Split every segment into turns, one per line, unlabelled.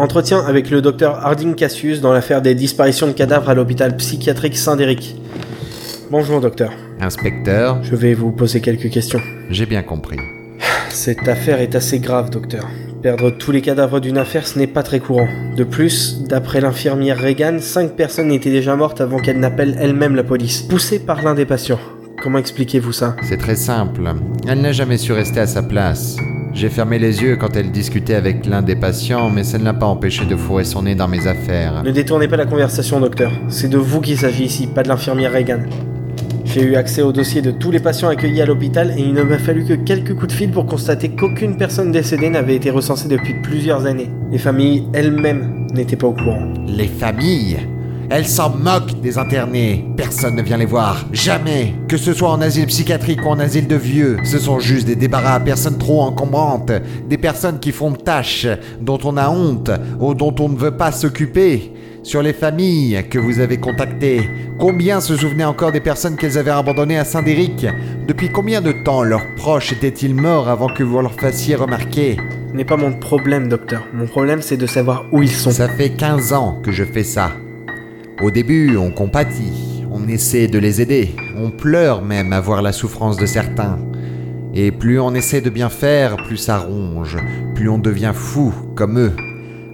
Entretien avec le docteur Harding Cassius dans l'affaire des disparitions de cadavres à l'hôpital psychiatrique Saint-Déric. Bonjour docteur.
Inspecteur,
Je vais vous poser quelques questions.
j'ai bien compris.
Cette affaire est assez grave, docteur. Perdre tous les cadavres d'une affaire, ce n'est pas très courant. De plus, d'après l'infirmière Reagan, cinq personnes étaient déjà mortes avant qu'elle n'appelle elle-même la police, poussée par l'un des patients. Comment expliquez-vous ça?
C'est très simple. Elle n'a jamais su rester à sa place. J'ai fermé les yeux quand elle discutait avec l'un des patients, mais ça ne l'a pas empêché de fourrer son nez dans mes affaires.
Ne détournez pas la conversation, docteur. C'est de vous qu'il s'agit ici, pas de l'infirmière Reagan. J'ai eu accès au dossier de tous les patients accueillis à l'hôpital et il ne m'a fallu que quelques coups de fil pour constater qu'aucune personne décédée n'avait été recensée depuis plusieurs années. Les familles elles-mêmes n'étaient pas au courant.
Les familles? Elles s'en moquent des internés. Personne ne vient les voir. Jamais. Que ce soit en asile psychiatrique ou en asile de vieux, ce sont juste des débarras à personnes trop encombrantes. Des personnes qui font tâches, dont on a honte, ou dont on ne veut pas s'occuper. Sur les familles que vous avez contactées, combien se souvenaient encore des personnes qu'elles avaient abandonnées à Saint-Déric Depuis combien de temps leurs proches étaient-ils morts avant que vous leur fassiez remarquer?
Ce n'est pas mon problème, docteur. Mon problème, c'est de savoir où ils sont.
Ça fait 15 ans que je fais ça. Au début, on compatit, on essaie de les aider, on pleure même à voir la souffrance de certains. Et plus on essaie de bien faire, plus ça ronge, plus on devient fou comme eux.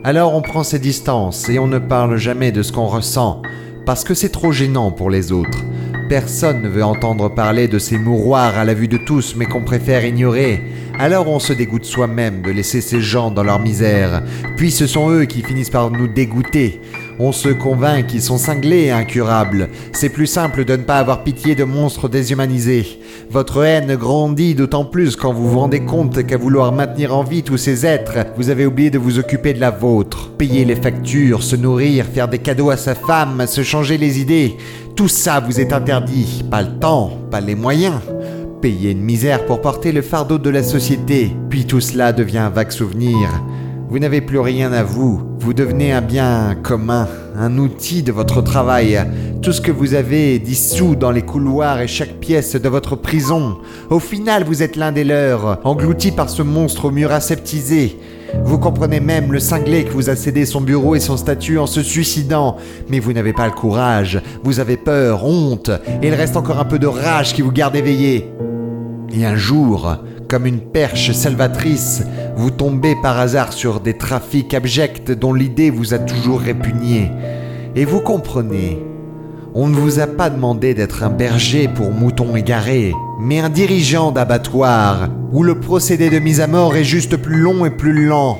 Alors on prend ses distances et on ne parle jamais de ce qu'on ressent, parce que c'est trop gênant pour les autres. Personne ne veut entendre parler de ces mouroirs à la vue de tous, mais qu'on préfère ignorer. Alors on se dégoûte soi-même de laisser ces gens dans leur misère. Puis ce sont eux qui finissent par nous dégoûter. On se convainc qu'ils sont cinglés et incurables. C'est plus simple de ne pas avoir pitié de monstres déshumanisés. Votre haine grandit d'autant plus quand vous vous rendez compte qu'à vouloir maintenir en vie tous ces êtres, vous avez oublié de vous occuper de la vôtre. Payer les factures, se nourrir, faire des cadeaux à sa femme, se changer les idées. Tout ça vous est interdit. Pas le temps, pas les moyens. Payer une misère pour porter le fardeau de la société. Puis tout cela devient un vague souvenir. Vous n'avez plus rien à vous. Vous devenez un bien commun, un outil de votre travail. Tout ce que vous avez dissous dans les couloirs et chaque pièce de votre prison. Au final, vous êtes l'un des leurs, englouti par ce monstre au mur aseptisé. Vous comprenez même le cinglé que vous a cédé son bureau et son statut en se suicidant. Mais vous n'avez pas le courage. Vous avez peur, honte, et il reste encore un peu de rage qui vous garde éveillé. Et un jour, comme une perche salvatrice, vous tombez par hasard sur des trafics abjects dont l'idée vous a toujours répugné. Et vous comprenez. On ne vous a pas demandé d'être un berger pour moutons égarés, mais un dirigeant d'abattoir, où le procédé de mise à mort est juste plus long et plus lent.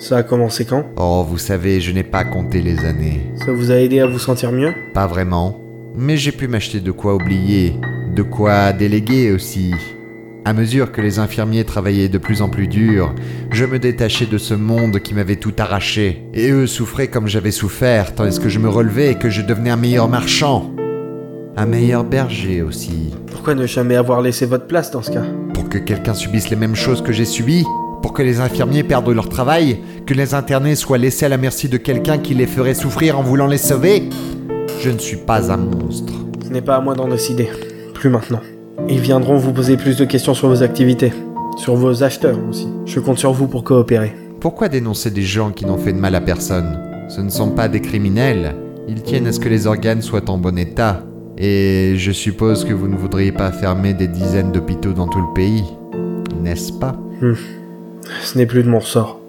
Ça a commencé quand?
Oh, vous savez, je n'ai pas compté les années.
Ça vous a aidé à vous sentir mieux?
Pas vraiment. Mais j'ai pu m'acheter de quoi oublier, de quoi déléguer aussi. À mesure que les infirmiers travaillaient de plus en plus dur, je me détachais de ce monde qui m'avait tout arraché. Et eux souffraient comme j'avais souffert, tandis que je me relevais et que je devenais un meilleur marchand. Un meilleur berger aussi.
Pourquoi ne jamais avoir laissé votre place dans ce cas?
Pour que quelqu'un subisse les mêmes choses que j'ai subies Pour que les infirmiers perdent leur travail Que les internés soient laissés à la merci de quelqu'un qui les ferait souffrir en voulant les sauver Je ne suis pas un monstre.
Ce n'est pas à moi d'en décider. Plus maintenant. Ils viendront vous poser plus de questions sur vos activités. Sur vos acheteurs aussi. Je compte sur vous pour coopérer.
Pourquoi dénoncer des gens qui n'ont fait de mal à personne? Ce ne sont pas des criminels. Ils tiennent à ce que les organes soient en bon état. Et je suppose que vous ne voudriez pas fermer des dizaines d'hôpitaux dans tout le pays. N'est-ce pas?
Ce n'est plus de mon ressort.